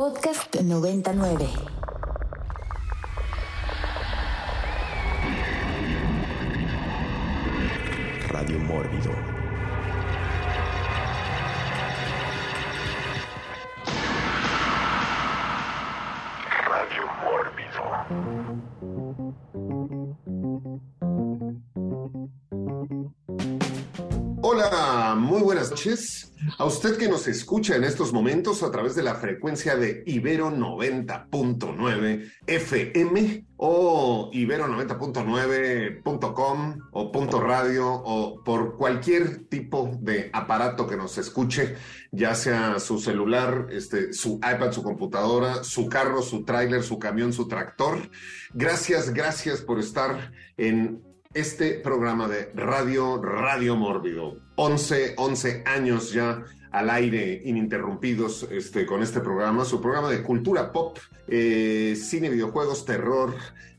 Podcast 99. Radio Mórbido. Radio Mórbido. Hola, muy buenas noches. A usted que nos escucha en estos momentos a través de la frecuencia de Ibero 90.9 FM o ibero90.9.com o punto radio o por cualquier tipo de aparato que nos escuche, ya sea su celular, este, su iPad, su computadora, su carro, su tráiler, su camión, su tractor. Gracias, gracias por estar en este programa de Radio Radio Mórbido. 11, 11 años ya al aire ininterrumpidos este, con este programa, su programa de cultura pop, eh, cine, videojuegos, terror,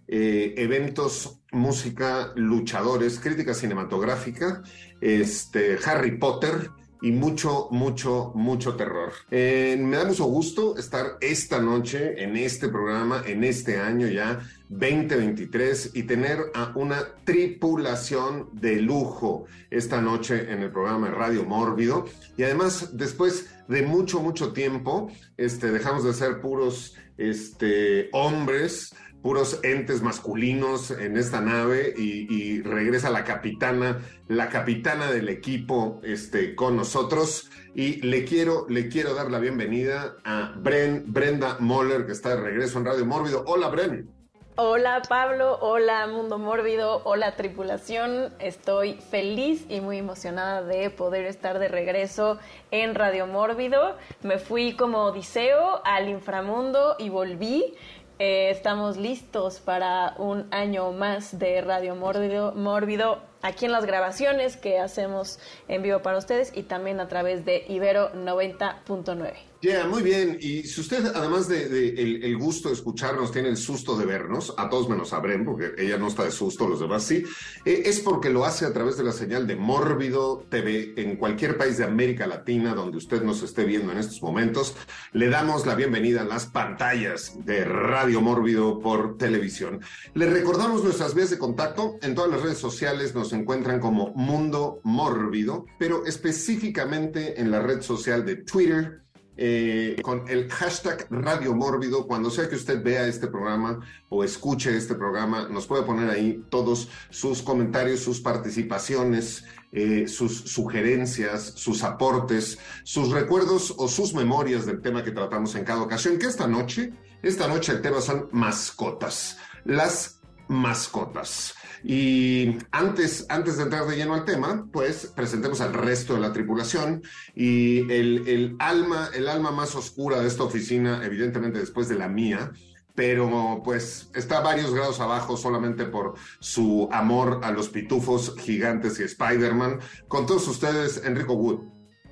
eh, eventos, música, luchadores, crítica cinematográfica, este, Harry Potter y mucho, mucho, mucho terror. Eh, me da mucho gusto estar esta noche en este programa, en este año ya 2023 y tener a una tripulación de lujo esta noche en el programa Radio Mórbido. Y además, después de mucho, mucho tiempo, este, dejamos de ser puros este, hombres puros entes masculinos en esta nave y, regresa la capitana, la capitana del equipo este, con nosotros. Y le quiero, le quiero dar la bienvenida a Bren, Brenda Moller, que está de regreso en Radio Mórbido. Hola, Bren. Hola Pablo, hola Mundo Mórbido, hola tripulación. Estoy feliz y muy emocionada de poder estar de regreso en Radio Mórbido. Me fui como Odiseo al inframundo y volví. Eh, estamos listos para un año más de Radio Mórbido, Mórbido aquí en las grabaciones que hacemos en vivo para ustedes y también a través de Ibero 90.9. Yeah, muy bien. Y si usted, además de, gusto de escucharnos, tiene el susto de vernos, a todos menos a Bren, porque ella no está de susto, los demás sí, eh, es porque lo hace a través de la señal de Mórbido TV en cualquier país de América Latina donde usted nos esté viendo en estos momentos. Le damos la bienvenida a las pantallas de Radio Mórbido por televisión. Le recordamos nuestras vías de contacto. En todas las redes sociales nos encuentran como Mundo Mórbido, pero específicamente en la red social de Twitter. Eh, con el hashtag Radio Mórbido, cuando sea que usted vea este programa o escuche este programa, nos puede poner ahí todos sus comentarios, sus participaciones, eh, sus sugerencias, sus aportes, sus recuerdos o sus memorias del tema que tratamos en cada ocasión, que esta noche, esta noche el tema son mascotas, las mascotas. Y antes, antes de entrar de lleno al tema, pues presentemos al resto de la tripulación y el, el, alma, el alma más oscura de esta oficina, evidentemente después de la mía, pero pues está varios grados abajo solamente por su amor a los pitufos gigantes y Spider-Man. Con todos ustedes, Enrico Wood.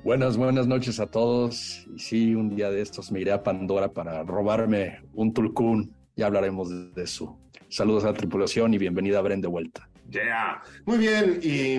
Buenas, buenas noches a todos. Y sí, un día de estos me iré a Pandora para robarme un tulcún. Ya hablaremos de eso. Saludos a la tripulación y bienvenida a Bren de vuelta. Yeah. Muy bien, y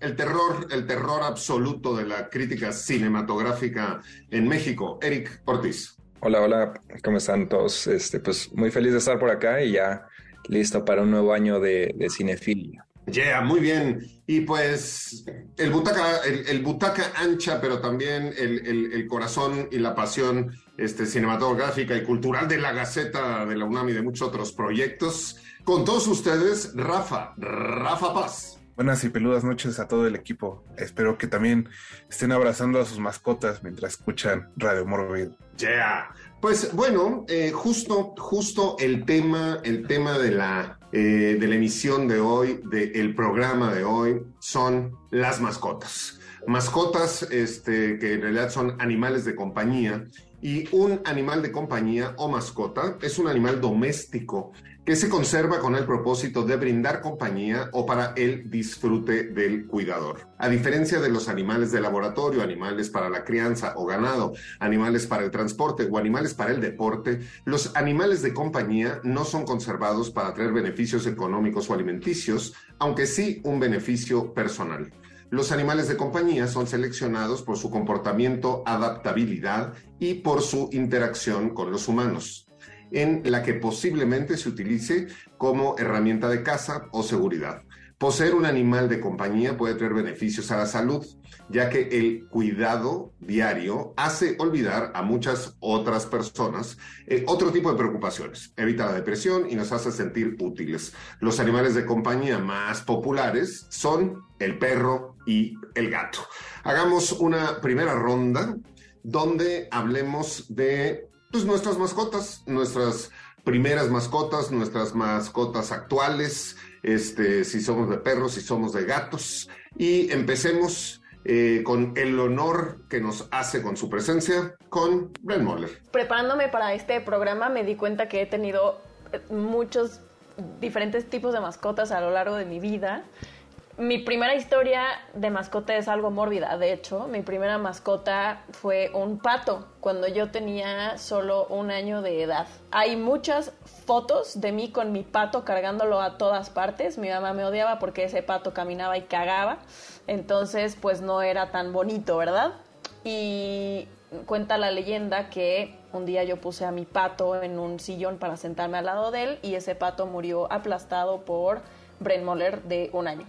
el terror, el terror absoluto de la crítica cinematográfica en México. Eric Ortiz. Hola, hola, ¿cómo están todos? Este, pues muy feliz de estar por acá y ya listo para un nuevo año de, de cinefilia. Yeah, muy bien. Y pues el butaca, el, el butaca ancha, pero también el, el, el, corazón y la pasión este, cinematográfica y cultural de la Gaceta de la UNAM y de muchos otros proyectos. Con todos ustedes, Rafa, Rafa Paz. Buenas y peludas noches a todo el equipo. Espero que también estén abrazando a sus mascotas mientras escuchan Radio Morbido. Yeah. Pues bueno, eh, justo, justo el tema, el tema de la, eh, de la emisión de hoy, del programa de hoy, son las mascotas. Mascotas este, que en realidad son animales de compañía y un animal de compañía o mascota es un animal doméstico que se conserva con el propósito de brindar compañía o para el disfrute del cuidador. A diferencia de los animales de laboratorio, animales para la crianza o ganado, animales para el transporte o animales para el deporte, los animales de compañía no son conservados para traer beneficios económicos o alimenticios, aunque sí un beneficio personal. Los animales de compañía son seleccionados por su comportamiento, adaptabilidad y por su interacción con los humanos, en la que posiblemente se utilice como herramienta de caza o seguridad. Poseer un animal de compañía puede traer beneficios a la salud, ya que el cuidado diario hace olvidar a muchas otras personas eh, otro tipo de preocupaciones. Evita la depresión y nos hace sentir útiles. Los animales de compañía más populares son el perro y el gato. Hagamos una primera ronda donde hablemos de pues, nuestras mascotas, nuestras primeras mascotas, nuestras mascotas actuales, este, si somos de perros, si somos de gatos. Y empecemos eh, con el honor que nos hace con su presencia, con Brent Moller. Preparándome para este programa me di cuenta que he tenido eh, muchos diferentes tipos de mascotas a lo largo de mi vida mi primera historia de mascota es algo mórbida, de hecho. Mi primera mascota fue un pato cuando yo tenía solo un año de edad. Hay muchas fotos de mí con mi pato cargándolo a todas partes. Mi mamá me odiaba porque ese pato caminaba y cagaba. Entonces, pues no era tan bonito, ¿verdad? Y cuenta la leyenda que un día yo puse a mi pato en un sillón para sentarme al lado de él y ese pato murió aplastado por Bren Moller de un año.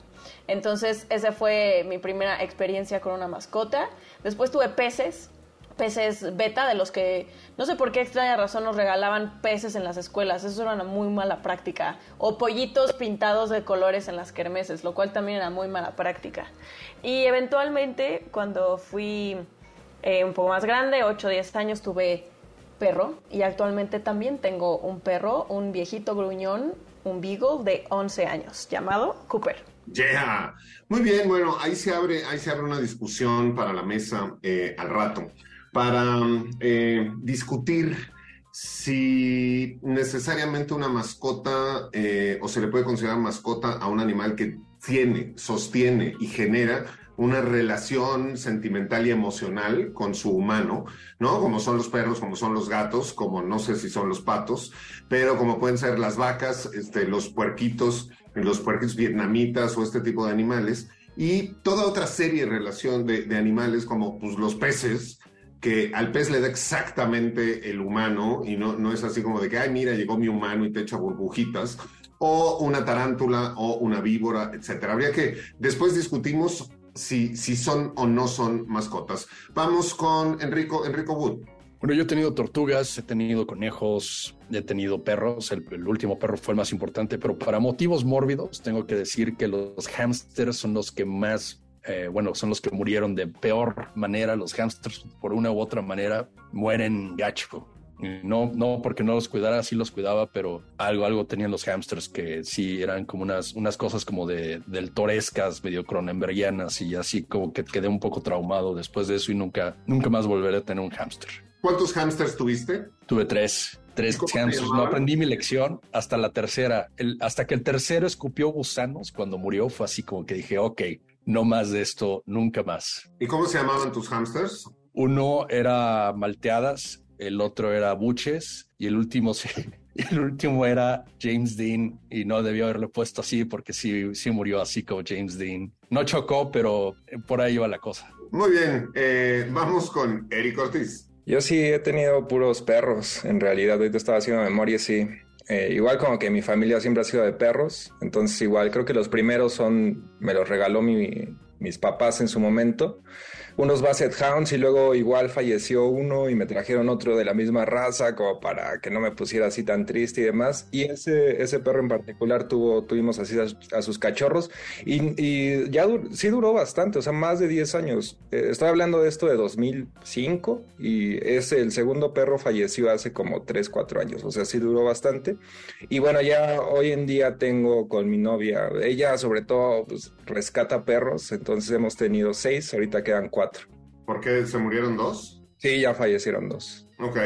Entonces, esa fue mi primera experiencia con una mascota. Después tuve peces, peces beta, de los que no sé por qué extraña razón nos regalaban peces en las escuelas. Eso era una muy mala práctica. O pollitos pintados de colores en las kermeses, lo cual también era muy mala práctica. Y eventualmente, cuando fui eh, un poco más grande, 8 o 10 años, tuve perro. Y actualmente también tengo un perro, un viejito gruñón, un beagle de 11 años, llamado Cooper. Yeah. Muy bien, bueno, ahí se abre, ahí se abre una discusión para la mesa eh, al rato, para eh, discutir si necesariamente una mascota eh, o se le puede considerar mascota a un animal que tiene, sostiene y genera una relación sentimental y emocional con su humano, ¿no? Como son los perros, como son los gatos, como no sé si son los patos, pero como pueden ser las vacas, este, los puerquitos, los puerquitos vietnamitas o este tipo de animales, y toda otra serie de relación de, animales como pues, los peces, que al pez le da exactamente el humano y no, no es así como de que, ay, mira, llegó mi humano y te echa burbujitas, o una tarántula o una víbora, etcétera. Habría que, después discutimos si, si son o no son mascotas. Vamos con Enrico, Enrico Wood. Bueno, yo he tenido tortugas, he tenido conejos, he tenido perros. El, último perro fue el más importante, pero para motivos mórbidos tengo que decir que los hamsters son los que más, eh, bueno, son los que murieron de peor manera. Los hamsters, por una u otra manera, mueren gacho. No, no porque no los cuidara, sí los cuidaba, pero algo, algo tenían los hamsters que sí eran como unas, unas cosas como de del torescas, medio cronenbergianas y así como que quedé un poco traumado después de eso y nunca, nunca más volveré a tener un hamster. ¿Cuántos hamsters tuviste? Tuve tres. Tres hamsters. No aprendí mi lección hasta la tercera. El, hasta que el tercero escupió gusanos cuando murió, fue así como que dije, ok, no más de esto, nunca más. ¿Y cómo se llamaban tus hamsters? Uno era malteadas el otro era Buches y el último el último era James Dean y no debió haberlo puesto así porque sí, sí murió así como James Dean. No chocó, pero por ahí iba la cosa. Muy bien, eh, vamos con Eric Ortiz. Yo sí he tenido puros perros, en realidad, ahorita estaba haciendo memoria, sí. Eh, igual como que mi familia siempre ha sido de perros, entonces igual creo que los primeros son, me los regaló mis papás en su momento unos Basset Hounds y luego igual falleció uno y me trajeron otro de la misma raza como para que no me pusiera así tan triste y demás. Y ese, ese perro en particular tuvo, tuvimos así a, sus cachorros y, ya sí duró bastante, o sea, más de 10 años. Eh, estoy hablando de esto de 2005 y ese, el segundo perro falleció hace como 3, 4 años, o sea, sí duró bastante. Y bueno, ya hoy en día tengo con mi novia, ella sobre todo pues, rescata perros, entonces hemos tenido 6, ahorita quedan 4 ¿Por qué se murieron dos? Sí, ya fallecieron dos. Ok,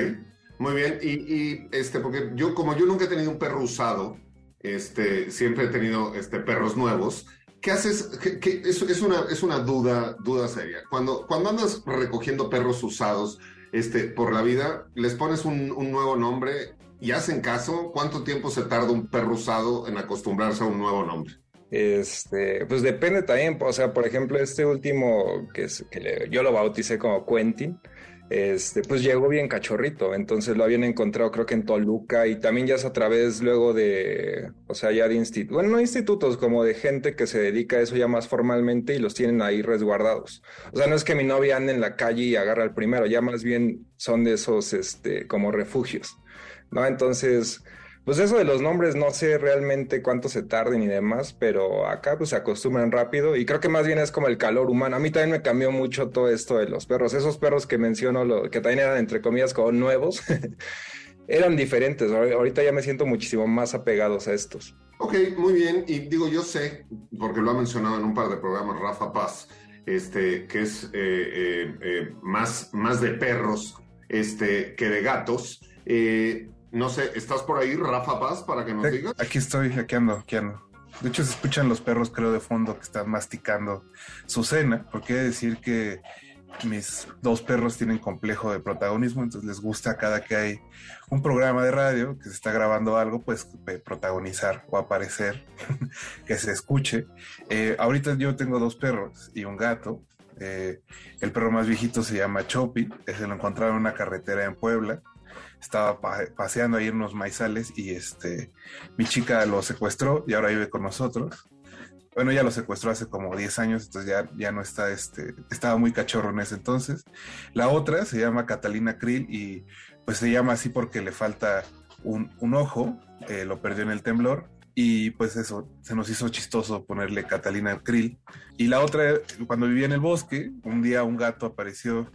muy bien. Y, este, porque yo, como yo nunca he tenido un perro usado, este, siempre he tenido este, perros nuevos. ¿Qué haces? ¿Qué, es, una, es una duda, duda seria. Cuando, cuando andas recogiendo perros usados este, por la vida, les pones un, un nuevo nombre y hacen caso. ¿Cuánto tiempo se tarda un perro usado en acostumbrarse a un nuevo nombre? Este, pues depende también, o sea, por ejemplo, este último que, es, que yo lo bauticé como Quentin, este, pues llegó bien cachorrito, entonces lo habían encontrado creo que en Toluca y también ya es a través luego de, o sea, ya de institutos, bueno, no institutos, como de gente que se dedica a eso ya más formalmente y los tienen ahí resguardados. O sea, no es que mi novia ande en la calle y agarra al primero, ya más bien son de esos, este, como refugios, ¿no? Entonces... Pues eso de los nombres no sé realmente cuánto se tarden y demás, pero acá pues se acostumbran rápido y creo que más bien es como el calor humano. A mí también me cambió mucho todo esto de los perros. Esos perros que menciono, que también eran entre comillas como nuevos, eran diferentes. Ahor- Ahorita ya me siento muchísimo más apegados a estos. Ok, muy bien. Y digo, yo sé, porque lo ha mencionado en un par de programas Rafa Paz, este, que es eh, eh, eh, más, más de perros este, que de gatos. No sé, ¿estás por ahí, Rafa Paz, para que nos digas? Aquí estoy, aquí ando, aquí ando. De hecho, se escuchan los perros, creo, de fondo que están masticando su cena, porque he de decir que mis dos perros tienen complejo de protagonismo, entonces les gusta cada que hay un programa de radio que se está grabando algo, pues protagonizar o aparecer, que se escuche. Eh, ahorita yo tengo dos perros y un gato. Eh, el perro más viejito se llama Chopi, se lo encontraron en una carretera en Puebla. Estaba pa- paseando ahí en unos maizales y este mi chica lo secuestró y ahora vive con nosotros. Bueno, ya lo secuestró hace como 10 años, entonces ya, ya no está, este, estaba muy cachorro en ese entonces. La otra se llama Catalina Krill y pues se llama así porque le falta un, un ojo, eh, lo perdió en el temblor y pues eso, se nos hizo chistoso ponerle Catalina Krill. Y la otra, cuando vivía en el bosque, un día un gato apareció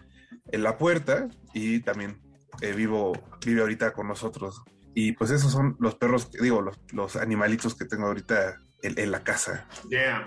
en la puerta y también eh, vivo, vive ahorita con nosotros. Y pues esos son los perros, que- digo, los, animalitos que tengo ahorita en, en la casa.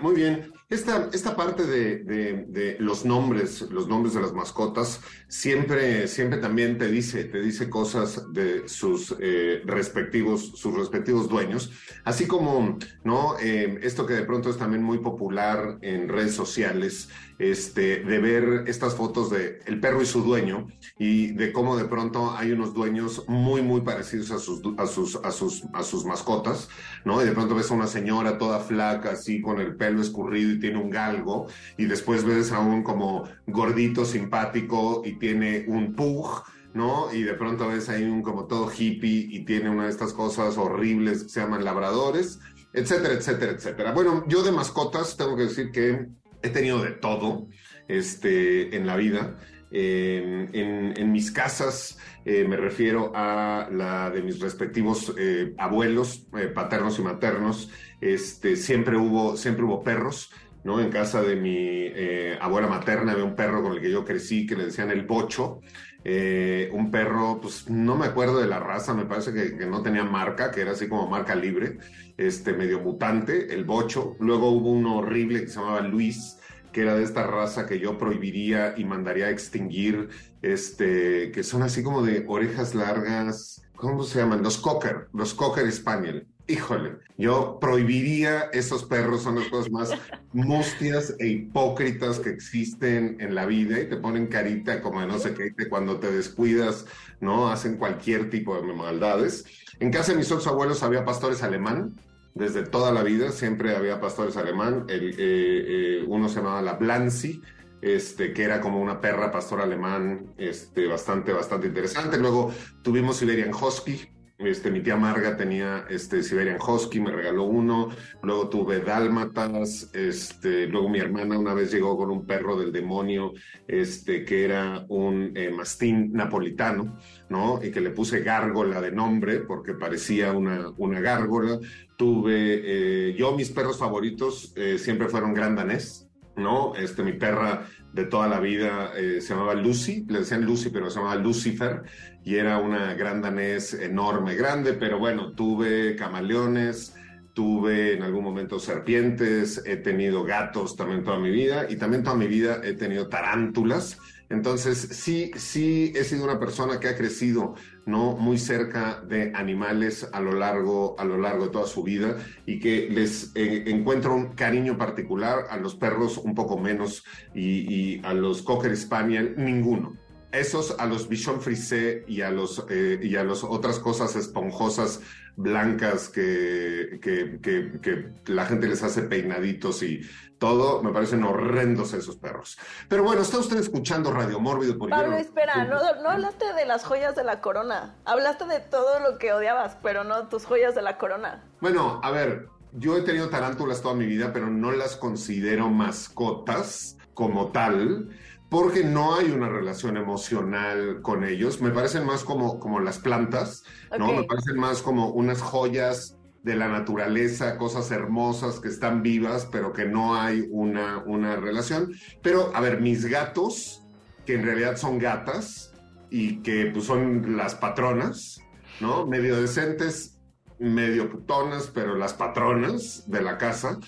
Muy bien. Esta, esta parte de, de- de los nombres, los nombres de las mascotas, siempre, siempre también te dice, te dice cosas de sus eh, respectivos, sus respectivos dueños. Así como, ¿no? Eh, esto que de pronto es también muy popular en redes sociales, este, de ver estas fotos de el perro y su dueño y de cómo de pronto hay unos dueños muy, muy parecidos a sus, a sus, a sus, a sus mascotas, ¿no? Y de pronto ves a una señora toda flaca, así con el pelo escurrido y tiene un galgo, y después ves a un como gordito simpático y tiene un pug, ¿no? Y de pronto ves ahí un como todo hippie y tiene una de estas cosas horribles que se llaman labradores, etcétera, etcétera, etcétera. Bueno, yo de mascotas tengo que decir que he tenido de todo este, en la vida. En, en mis casas eh, me refiero a la de mis respectivos eh, abuelos, eh, paternos y maternos. Este, siempre hubo, siempre hubo perros. ¿No? En casa de mi eh, abuela materna había un perro con el que yo crecí que le decían el bocho. Eh, un perro, pues no me acuerdo de la raza, me parece que, no tenía marca, que era así como marca libre, este medio mutante, el bocho. Luego hubo uno horrible que se llamaba Luis, que era de esta raza que yo prohibiría y mandaría a extinguir, este, que son así como de orejas largas, ¿cómo se llaman? Los cocker, los cocker spaniel. Híjole, yo prohibiría esos perros, son las cosas más mustias e hipócritas que existen en la vida y te ponen carita como de no sé qué, cuando te descuidas, ¿no? Hacen cualquier tipo de maldades. En casa de mis otros abuelos había pastores alemán, desde toda la vida siempre había pastores alemán. El, eh, eh, uno se llamaba la Blancy, este, que era como una perra pastor alemán, este, bastante, bastante interesante. Luego tuvimos Siberian Husky. Este, mi tía Marga tenía este Siberian Husky, me regaló uno. Luego tuve dálmatas. Este, luego mi hermana una vez llegó con un perro del demonio, este, que era un eh, mastín napolitano, ¿no? Y que le puse gárgola de nombre porque parecía una, una gárgola. Tuve, eh, yo mis perros favoritos eh, siempre fueron gran danés, ¿no? Este, mi perra de toda la vida eh, se llamaba Lucy, le decían Lucy, pero se llamaba Lucifer, y era una gran danés enorme, grande, pero bueno, tuve camaleones, tuve en algún momento serpientes, he tenido gatos también toda mi vida, y también toda mi vida he tenido tarántulas. Entonces, sí, sí he sido una persona que ha crecido no muy cerca de animales a lo largo, a lo largo de toda su vida y que les eh, encuentro un cariño particular a los perros un poco menos y, a los cocker spaniel ninguno. esos a los bichon frisé y a los eh, y a las otras cosas esponjosas blancas que, que, la gente les hace peinaditos y todo, me parecen horrendos esos perros. Pero bueno, está usted escuchando Radio Mórbido por Pablo, espera, no, no hablaste de las joyas de la corona. Hablaste de todo lo que odiabas, pero no tus joyas de la corona. Bueno, a ver, yo he tenido tarántulas toda mi vida, pero no las considero mascotas como tal porque no hay una relación emocional con ellos. Me parecen más como, como las plantas, ¿no? Me parecen más como unas joyas de la naturaleza, cosas hermosas que están vivas, pero que no hay una, una relación. Pero, a ver, mis gatos, que en realidad son gatas y que pues, son las patronas, ¿no? Medio decentes, medio putonas, pero las patronas de la casa,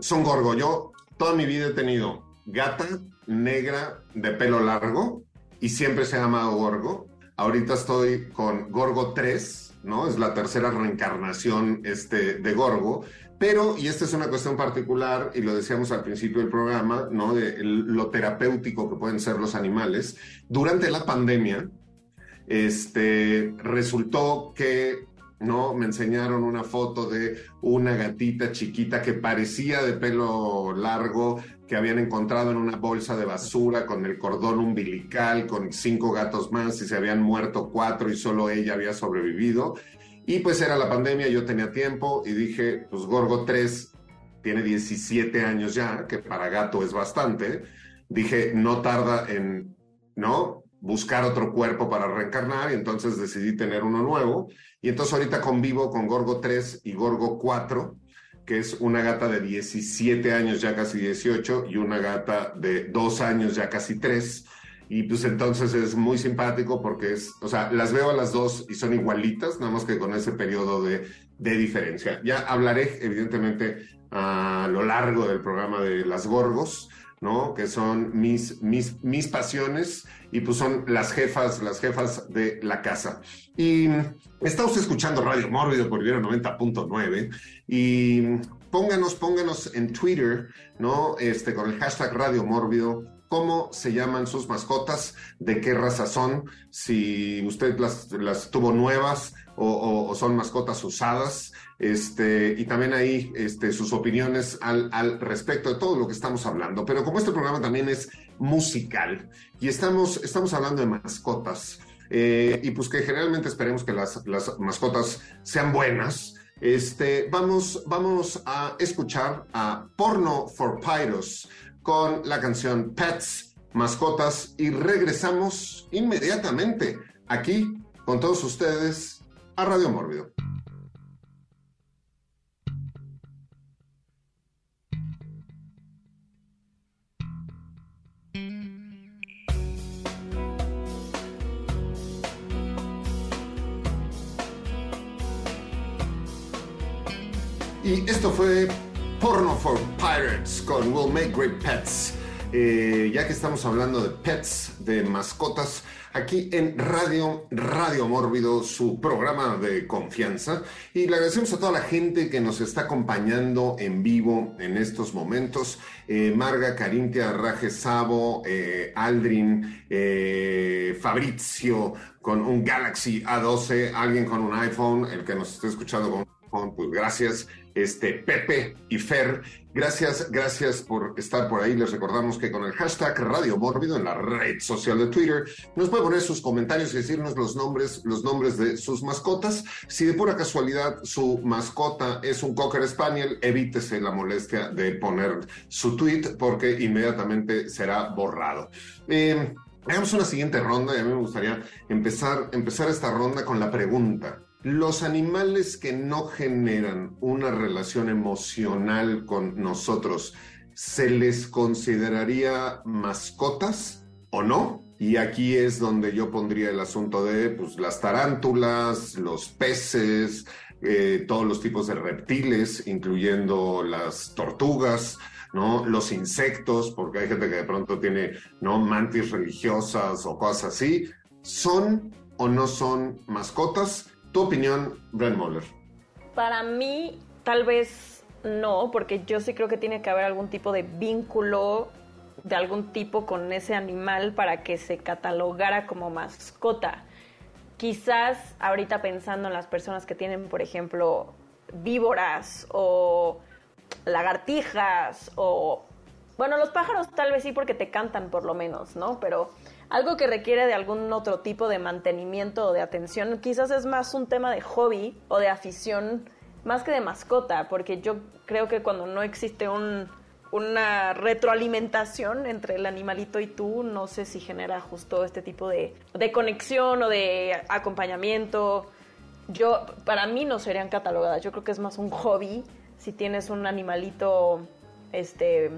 son gorgo. Yo toda mi vida he tenido gata negra de pelo largo y siempre se ha llamado Gorgo. Ahorita estoy con Gorgo 3, ¿no? Es la tercera reencarnación este, de Gorgo. Pero, y esta es una cuestión particular, y lo decíamos al principio del programa, ¿no? De lo terapéutico que pueden ser los animales. Durante la pandemia, este, resultó que ¿no? Me enseñaron una foto de una gatita chiquita que parecía de pelo largo, que habían encontrado en una bolsa de basura con el cordón umbilical, con cinco gatos más y se habían muerto cuatro y solo ella había sobrevivido. Y pues era la pandemia, yo tenía tiempo y dije, pues Gorgo 3 tiene 17 años ya, que para gato es bastante. Dije, no tarda en, ¿no? Buscar otro cuerpo para reencarnar y entonces decidí tener uno nuevo. Y entonces ahorita convivo con Gorgo 3 y Gorgo 4 que es una gata de 17 años, ya casi 18, y una gata de 2 años, ya casi 3. Y pues entonces es muy simpático porque es, o sea, las veo a las dos y son igualitas, nada más que con ese periodo de, de diferencia. Ya hablaré, evidentemente, a lo largo del programa de las Gorgos, ¿no? Que son mis, mis, mis pasiones y pues son las jefas, las jefas de la casa. Y usted escuchando Radio Mórbido por Ibero 90.9 y pónganos, pónganos en Twitter, ¿no? Este, con el hashtag Radio Mórbido, cómo se llaman sus mascotas, de qué raza son, si usted las, las tuvo nuevas o, son mascotas usadas, este, y también ahí este, sus opiniones al, al respecto de todo lo que estamos hablando. Pero como este programa también es musical y estamos, estamos hablando de mascotas, eh, y pues que generalmente esperemos que las, las mascotas sean buenas, este, vamos, vamos a escuchar a Porno for Pyros con la canción Pets, Mascotas, y regresamos inmediatamente aquí con todos ustedes a Radio Mórbido. Y esto fue Porno for Pirates con Will Make Great Pets. Eh, ya que estamos hablando de pets, de mascotas, aquí en Radio, Radio Mórbido, su programa de confianza. Y le agradecemos a toda la gente que nos está acompañando en vivo en estos momentos. Eh, Marga, Carintia, Raje Sabo, eh, Aldrin, Fabrizio con un Galaxy A12, alguien con un iPhone, el que nos esté escuchando con un iPhone, pues gracias este, Pepe y Fer. Gracias, gracias por estar por ahí. Les recordamos que con el hashtag Radio Mórbido en la red social de Twitter nos puede poner sus comentarios y decirnos los nombres, los nombres de sus mascotas. Si de pura casualidad su mascota es un Cocker Spaniel, evítese la molestia de poner su tweet porque inmediatamente será borrado. Eh, hagamos una siguiente ronda y a mí me gustaría empezar, empezar esta ronda con la pregunta. Los animales que no generan una relación emocional con nosotros, ¿se les consideraría mascotas o no? Y aquí es donde yo pondría el asunto de pues, las tarántulas, los peces, eh, todos los tipos de reptiles, incluyendo las tortugas, ¿no? Los insectos, porque hay gente que de pronto tiene, ¿no? Mantis religiosas o cosas así. ¿Son o no son mascotas? Tu opinión, Brent Moller. Para mí, tal vez no, porque yo sí creo que tiene que haber algún tipo de vínculo de algún tipo con ese animal para que se catalogara como mascota. Quizás ahorita pensando en las personas que tienen, por ejemplo, víboras o lagartijas o... Bueno, los pájaros tal vez sí porque te cantan por lo menos, ¿no? Pero algo que requiere de algún otro tipo de mantenimiento o de atención, quizás es más un tema de hobby o de afición más que de mascota, porque yo creo que cuando no existe un, una retroalimentación entre el animalito y tú, no sé si genera justo este tipo de, de conexión o de acompañamiento. Yo, para mí no serían catalogadas, yo creo que es más un hobby si tienes un animalito este,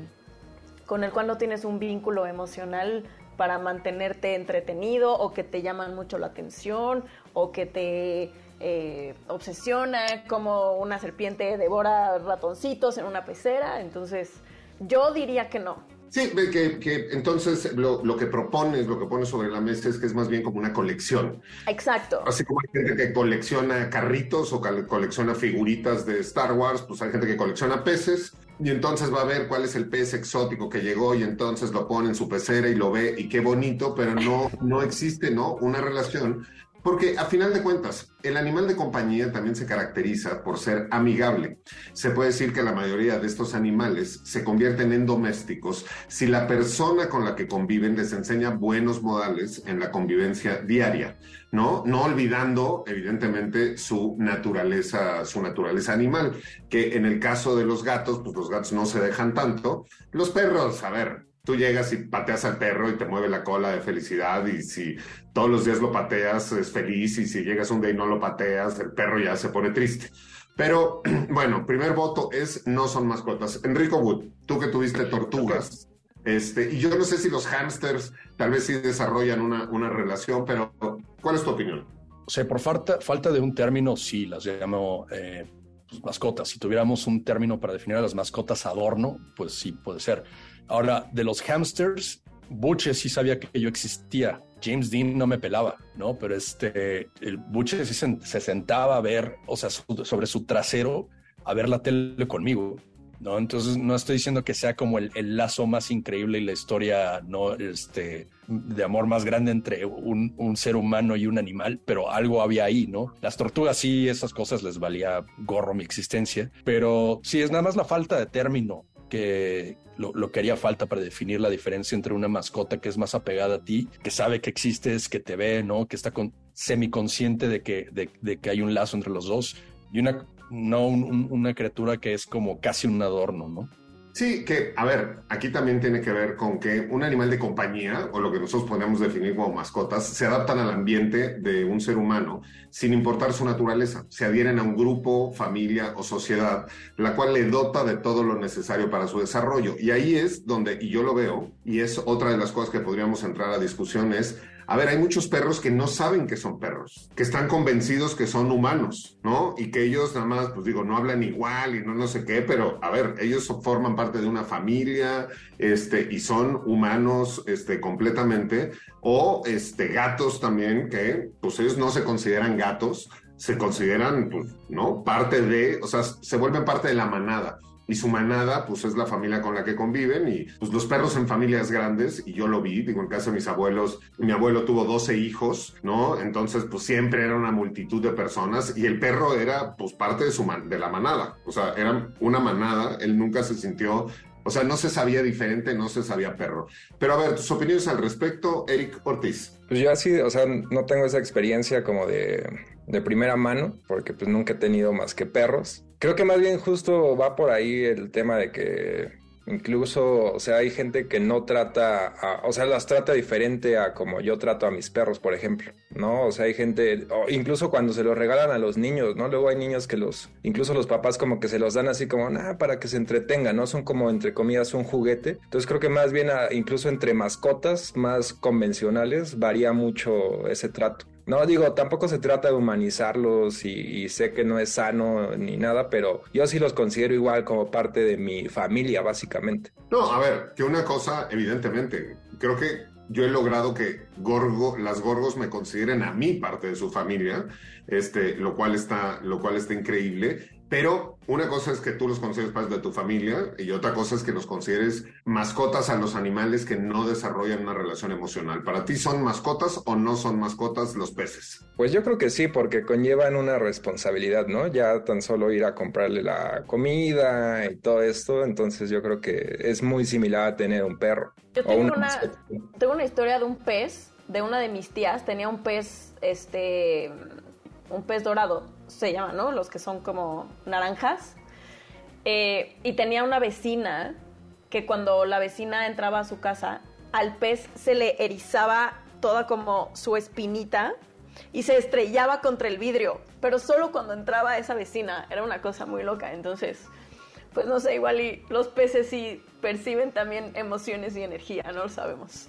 con el cual no tienes un vínculo emocional para mantenerte entretenido o que te llaman mucho la atención o que te eh, obsesiona como una serpiente devora ratoncitos en una pecera. Entonces, yo diría que no. Sí, que, que entonces lo, lo, que propones, lo que pones sobre la mesa es que es más bien como una colección. Exacto. Así como hay gente que colecciona carritos o colecciona figuritas de Star Wars, pues hay gente que colecciona peces y entonces va a ver cuál es el pez exótico que llegó y entonces lo pone en su pecera y lo ve y qué bonito, pero no, no existe, ¿no? Una relación porque a final de cuentas, el animal de compañía también se caracteriza por ser amigable. Se puede decir que la mayoría de estos animales se convierten en domésticos si la persona con la que conviven les enseña buenos modales en la convivencia diaria, ¿no? No olvidando, evidentemente, su naturaleza, su naturaleza animal, que en el caso de los gatos, pues los gatos no se dejan tanto. Los perros, a ver, tú llegas y pateas al perro y te mueve la cola de felicidad y si todos los días lo pateas es feliz y si llegas un día y no lo pateas el perro ya se pone triste. Pero bueno, primer voto es no son mascotas. Enrico Wood, tú que tuviste tortugas, este, y yo no sé si los hamsters tal vez sí desarrollan una, una relación, pero ¿cuál es tu opinión? O sea, por falta, falta de un término, sí, las llamo eh, pues, mascotas. Si tuviéramos un término para definir a las mascotas adorno, pues sí, puede ser. Ahora, de los hamsters, Buche sí sabía que yo existía. James Dean no me pelaba, ¿no? Pero este, el Buche sí se, sentaba a ver, o sea, sobre su trasero, a ver la tele conmigo, ¿no? Entonces, no estoy diciendo que sea como el, lazo más increíble y la historia, ¿no? Este, de amor más grande entre un, un, ser humano y un animal, pero algo había ahí, ¿no? Las tortugas sí, esas cosas les valía gorro mi existencia, pero sí, es nada más la falta de término que lo, que haría falta para definir la diferencia entre una mascota que es más apegada a ti, que sabe que existes, que te ve, ¿no? Que está con, semiconsciente de que, de, que hay un lazo entre los dos, y una, no una criatura que es como casi un adorno, ¿no? Sí, que, a ver, aquí también tiene que ver con que un animal de compañía, o lo que nosotros podemos definir como mascotas, se adaptan al ambiente de un ser humano sin importar su naturaleza. Se adhieren a un grupo, familia o sociedad, la cual le dota de todo lo necesario para su desarrollo. Y ahí es donde, y yo lo veo, y es otra de las cosas que podríamos entrar a discusión, es a ver, hay muchos perros que no saben que son perros, que están convencidos que son humanos, ¿no? Y que ellos nada más, pues digo, no hablan igual y no no sé qué, pero a ver, ellos forman parte de una familia, este, y son humanos, este, completamente, o este, gatos también, que pues ellos no se consideran gatos, se consideran, pues, ¿no? Parte de, o sea, se vuelven parte de la manada y su manada pues es la familia con la que conviven y pues los perros en familias grandes y yo lo vi, digo en casa de mis abuelos, mi abuelo tuvo 12 hijos, ¿no? Entonces pues siempre era una multitud de personas y el perro era pues parte de su de la manada, o sea, era una manada, él nunca se sintió o sea, no se sabía diferente, no se sabía perro. Pero a ver, tus opiniones al respecto, Eric Ortiz. Pues yo así, o sea, no tengo esa experiencia como de, de primera mano, porque pues nunca he tenido más que perros. Creo que más bien justo va por ahí el tema de que incluso, o sea, hay gente que no trata, o sea, las trata diferente a como yo trato a mis perros, por ejemplo, ¿no? O sea, hay gente, incluso cuando se los regalan a los niños, ¿no? Luego hay niños que los, incluso los papás como que se los dan así como, nada, para que se entretengan, ¿no? Son como, entre comillas, un juguete. Entonces creo que más bien, incluso entre mascotas más convencionales, varía mucho ese trato. No, digo, tampoco se trata de humanizarlos y, sé que no es sano ni nada, pero yo sí los considero igual como parte de mi familia, básicamente. No, a ver, que una cosa, evidentemente, creo que yo he logrado que Gorgo, las Gorgos me consideren a mí parte de su familia, este, lo cual está, lo cual está increíble. Pero una cosa es que tú los consideres parte de tu familia y otra cosa es que los consideres mascotas a los animales que no desarrollan una relación emocional. ¿Para ti son mascotas o no son mascotas los peces? Pues yo creo que sí, porque conllevan una responsabilidad, ¿no? Ya tan solo ir a comprarle la comida y todo esto, entonces yo creo que es muy similar a tener un perro. Yo o tengo una una, tengo una historia de un pez, de una de mis tías, tenía un pez, este, un pez dorado, se llama, ¿no? Los que son como naranjas. Eh, y tenía una vecina que cuando la vecina entraba a su casa, al pez se le erizaba toda como su espinita y se estrellaba contra el vidrio, pero solo cuando entraba esa vecina, era una cosa muy loca, entonces, pues no sé, igual y los peces sí perciben también emociones y energía, no lo sabemos.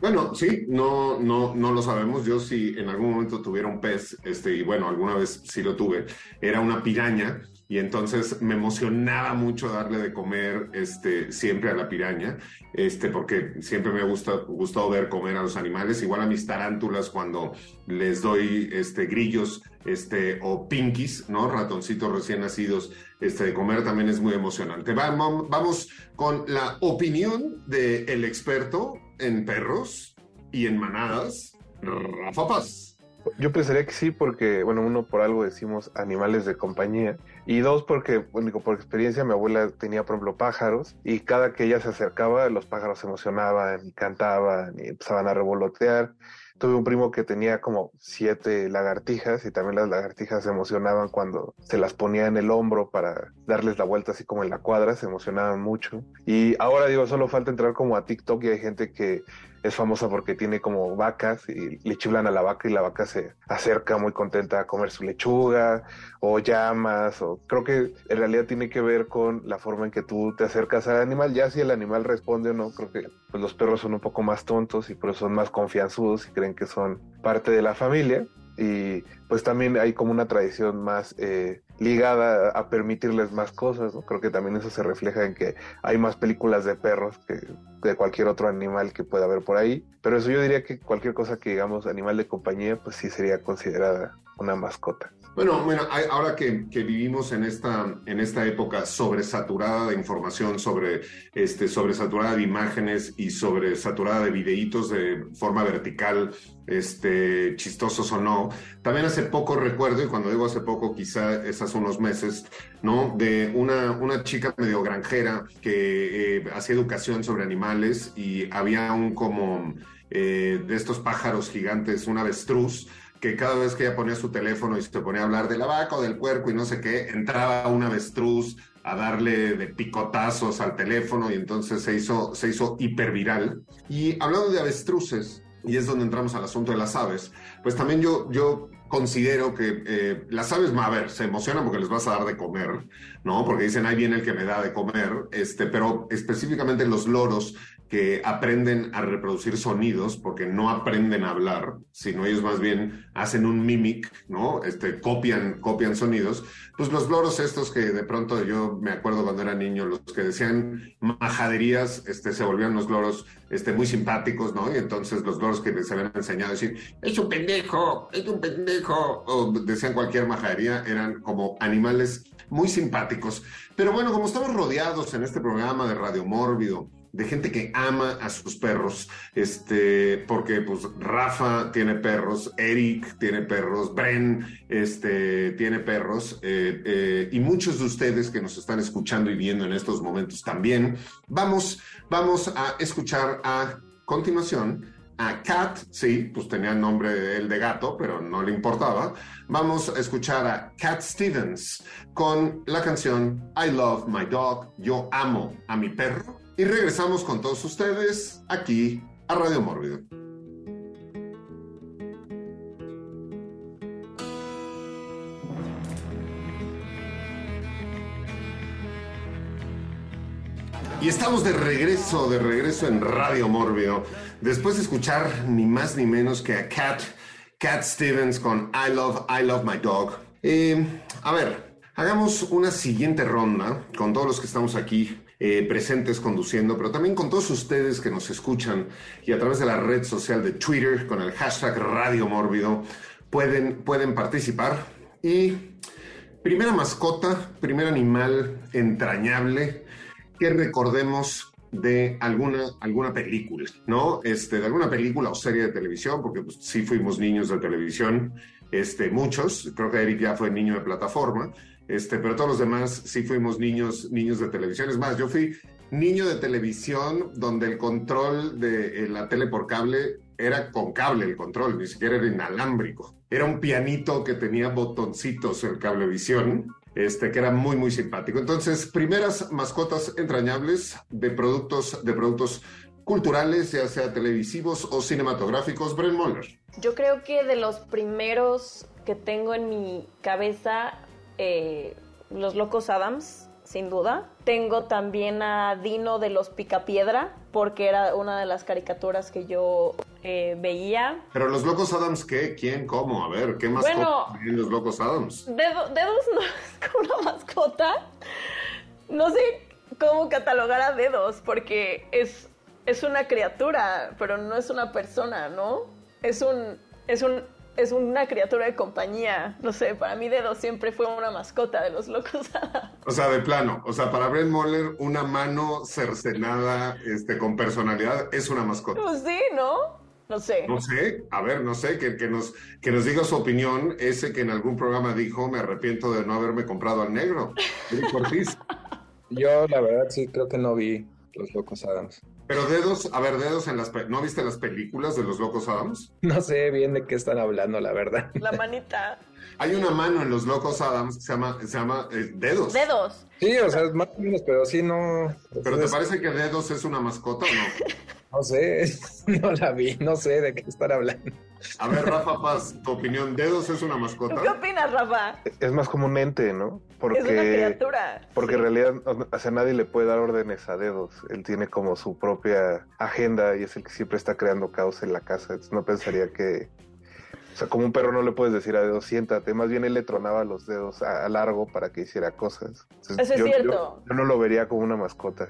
Bueno, sí, no, no, no lo sabemos. Yo si en algún momento tuviera un pez, este, y bueno, alguna vez sí lo tuve, era una piraña, y entonces me emocionaba mucho darle de comer este, siempre a la piraña, este, porque siempre me ha gusta, gustado ver comer a los animales, igual a mis tarántulas cuando les doy este, grillos este, o pinkies, ¿no? Ratoncitos recién nacidos, este, de comer también es muy emocionante. Vamos, con la opinión del experto en perros y en manadas, Rafa Paz. Yo pensaría que sí, porque, bueno, uno por algo decimos animales de compañía, y dos porque, digo, por experiencia mi abuela tenía, por ejemplo, pájaros, y cada que ella se acercaba, los pájaros se emocionaban y cantaban y empezaban a revolotear. Tuve un primo que tenía como siete lagartijas y también las lagartijas se emocionaban cuando se las ponía en el hombro para darles la vuelta así como en la cuadra, se emocionaban mucho. Y ahora digo, solo falta entrar como a TikTok y hay gente que es famosa porque tiene como vacas y le chiflan a la vaca y la vaca se acerca muy contenta a comer su lechuga o llamas o creo que en realidad tiene que ver con la forma en que tú te acercas al animal ya si el animal responde o no creo que pues, los perros son un poco más tontos y por eso son más confianzudos y creen que son parte de la familia y pues también hay como una tradición más eh, ligada a permitirles más cosas. Creo que también eso se refleja en que hay más películas de perros que de cualquier otro animal que pueda haber por ahí, pero eso yo diría que cualquier cosa que digamos animal de compañía, pues sí sería considerada una mascota. Bueno, bueno, ahora que, que vivimos en esta, en esta época sobresaturada de información, sobre, este, sobresaturada de imágenes y sobresaturada de videitos de forma vertical, este, chistosos o no, también hace poco recuerdo, y cuando digo hace poco, quizá es hace unos meses, ¿no? De una, una chica medio granjera que eh, hacía educación sobre animales y había un como eh, de estos pájaros gigantes, un avestruz, que cada vez que ella ponía su teléfono y se ponía a hablar de la vaca o del puerco y no sé qué, entraba un avestruz a darle de picotazos al teléfono y entonces se hizo, se hizo hiperviral. Y hablando de avestruces, y es donde entramos al asunto de las aves, pues también yo, yo considero que eh, las aves, a ver, se emocionan porque les vas a dar de comer, ¿no? Porque dicen, ahí viene el que me da de comer, este, pero específicamente los loros que aprenden a reproducir sonidos porque no aprenden a hablar, sino ellos más bien hacen un mimic, ¿no? Este, copian, copian sonidos. Pues los loros estos que de pronto yo me acuerdo cuando era niño, los que decían majaderías, este, se volvían los loros este, muy simpáticos, ¿no? Y entonces los loros que les habían enseñado a decir, es un pendejo, es un pendejo, o decían cualquier majadería, eran como animales muy simpáticos. Pero bueno, como estamos rodeados en este programa de Radio Mórbido, de gente que ama a sus perros, este, porque pues Rafa tiene perros, Eric tiene perros, Bren este, tiene perros, eh, eh, y muchos de ustedes que nos están escuchando y viendo en estos momentos también, vamos, vamos a escuchar a continuación a Cat, sí, pues tenía el nombre de él de gato, pero no le importaba. Vamos a escuchar a Cat Stevens con la canción I Love My Dog, Yo Amo a mi perro. Y regresamos con todos ustedes aquí a Radio Mórbido. Y estamos de regreso, de regreso en Radio Mórbido, después de escuchar ni más ni menos que a Cat, Cat Stevens con I Love, I Love My Dog. Eh, a ver, hagamos una siguiente ronda con todos los que estamos aquí eh, presentes conduciendo, pero también con todos ustedes que nos escuchan y a través de la red social de Twitter con el hashtag Radio Mórbido pueden, pueden participar. Y Primera mascota, primer animal entrañable que recordemos de alguna, alguna película, ¿no? Este, de alguna película o serie de televisión, porque pues, sí fuimos niños de televisión, este, muchos, creo que Eric ya fue niño de plataforma, este, pero todos los demás sí fuimos niños, niños de televisión. Es más, yo fui niño de televisión donde el control de eh, la tele por cable era con cable el control, ni siquiera era inalámbrico. Era un pianito que tenía botoncitos el cablevisión, este, que era muy, muy simpático. Entonces, primeras mascotas entrañables de productos, de productos culturales, ya sea televisivos o cinematográficos, Brent Moller. Yo creo que de los primeros que tengo en mi cabeza, eh, Los Locos Adams, sin duda. Tengo también a Dino de los Picapiedra, porque era una de las caricaturas que yo eh, veía. Pero los Locos Adams, ¿qué? ¿Quién? ¿Cómo? A ver, ¿qué mascota Bueno. tienen los Locos Adams? Dedo- dedos no es como una mascota. No sé cómo catalogar a Dedos, porque es, es una criatura, pero no es una persona, ¿no? Es un. Es un. Es una criatura de compañía. No sé, para mí Dedos siempre fue una mascota de los locos. O sea, de plano. O sea, para Brent Moller, una mano cercenada este, con personalidad es una mascota. pues sí, ¿no? No sé. No sé, a ver, no sé, que, que, nos, que nos diga su opinión, ese que en algún programa dijo, me arrepiento de no haberme comprado al negro. Ortiz. Yo, la verdad, sí creo que no vi Los Locos Adams. Pero dedos, a ver, dedos en las... ¿No viste las películas de los Locos Adams? No sé bien de qué están hablando, la verdad. La manita. Hay una mano en los Locos Adams que se llama, se llama eh, Dedos. Dedos. Sí, o sea, más o menos, pero sí no. ¿Pero te parece que Dedos es una mascota o no? No sé, no la vi, no sé de qué están hablando. A ver, Rafa Paz, tu opinión, ¿Dedos es una ¿Tú mascota? qué opinas, Rafa? Es más como un ente, ¿no? Es una Porque, criatura. porque en realidad o sea, nadie le puede dar órdenes a dedos. Él tiene como su propia agenda y es el que siempre está creando caos en la casa. Entonces no pensaría que... O sea, como un perro no le puedes decir a dedos, siéntate. Más bien él le tronaba los dedos a, a largo para que hiciera cosas. Entonces, Eso es yo- cierto. Yo, yo no lo vería como una mascota.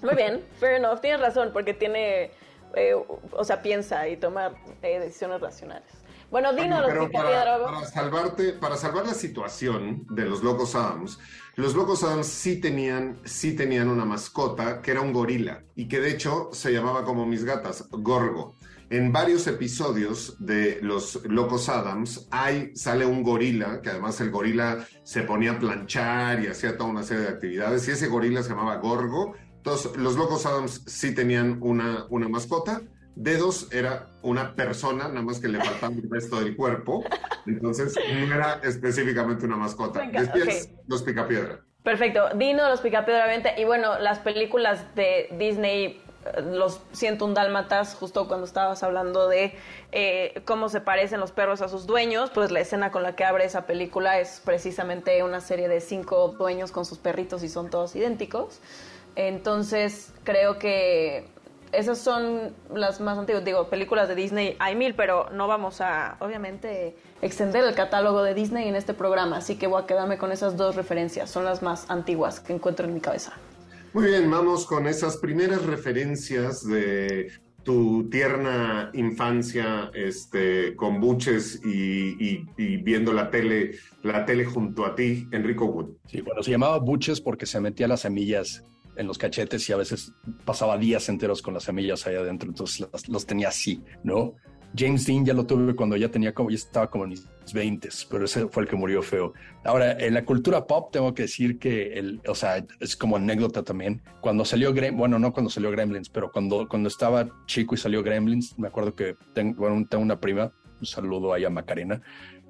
Muy bien, fair enough. Tienes razón, porque tiene. eh, o sea, piensa y toma eh, decisiones racionales. Bueno, Dino, Bueno, los Picapiedra. para, para salvarte, para salvar la situación de los Locos Adams, los Locos Adams sí tenían, sí tenían una mascota que era un gorila y que de hecho se llamaba como mis gatas, Gorgo. En varios episodios de los Locos Adams hay, sale un gorila, que además el gorila se ponía a planchar y hacía toda una serie de actividades, y ese gorila se llamaba Gorgo. Entonces, los Locos Adams sí tenían una, una mascota. Dedos era una persona, nada más que le faltaba el resto del cuerpo. Entonces, no era específicamente una mascota. Venga, ok. los picapiedra. Perfecto. Dino, los Picapiedra, obviamente. Y bueno, las películas de Disney, los 101 Dálmatas, justo cuando estabas hablando de eh, cómo se parecen los perros a sus dueños, pues la escena con la que abre esa película es precisamente una serie de cinco dueños con sus perritos y son todos idénticos. Entonces, creo que esas son las más antiguas. Digo, películas de Disney hay mil, pero no vamos a, obviamente, extender el catálogo de Disney en este programa. Así que voy a quedarme con esas dos referencias. Son las más antiguas que encuentro en mi cabeza. Muy bien, vamos con esas primeras referencias de tu tierna infancia este, con buches y, viendo la tele, la tele junto a ti, Enrico Wood. Sí, bueno, se llamaba buches porque se metía las semillas en los cachetes y a veces pasaba días enteros con las semillas ahí adentro, entonces los tenía así, ¿no? James Dean ya lo tuve cuando ya tenía como, ya estaba como en mis 20, pero ese fue el que murió feo. Ahora, en la cultura pop tengo que decir que, el, o sea, es como anécdota también. Cuando salió Gremlins, bueno, no cuando salió Gremlins, pero cuando, cuando estaba chico y salió Gremlins, me acuerdo que tengo, bueno, tengo una prima, un saludo ahí a Macarena,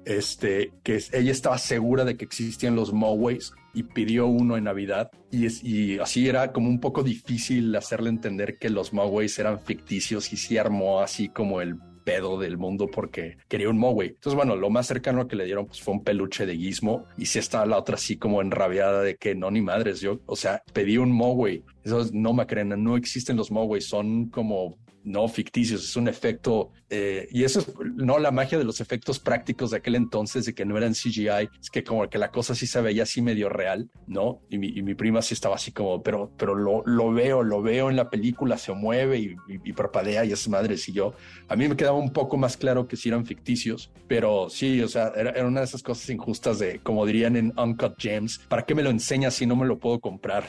este, que ella estaba segura de que existían los Moways y pidió uno en Navidad y, y así era como un poco difícil hacerle entender que los Moways eran ficticios y sí armó así como el pedo del mundo porque quería un Moway. Entonces, bueno, lo más cercano que le dieron pues, fue un peluche de Gizmo y sí estaba la otra así como enrabiada de que no, ni madres, yo, o sea, pedí un Moway. Eso es- no, Macarena, no existen los Moways, son como no ficticios, es un efecto, eh, y eso es no la magia de los efectos prácticos de aquel entonces, de que no eran CGI, es que como que la cosa sí se veía así medio real, ¿no? Y mi, y mi prima sí estaba así como, pero, pero lo, lo veo, lo veo en la película, se mueve y, y, y parpadea y es madre, y yo, a mí me quedaba un poco más claro que si eran ficticios, pero sí, o sea, era, era una de esas cosas injustas de, como dirían en Uncut Gems, ¿para qué me lo enseñas si no me lo puedo comprar?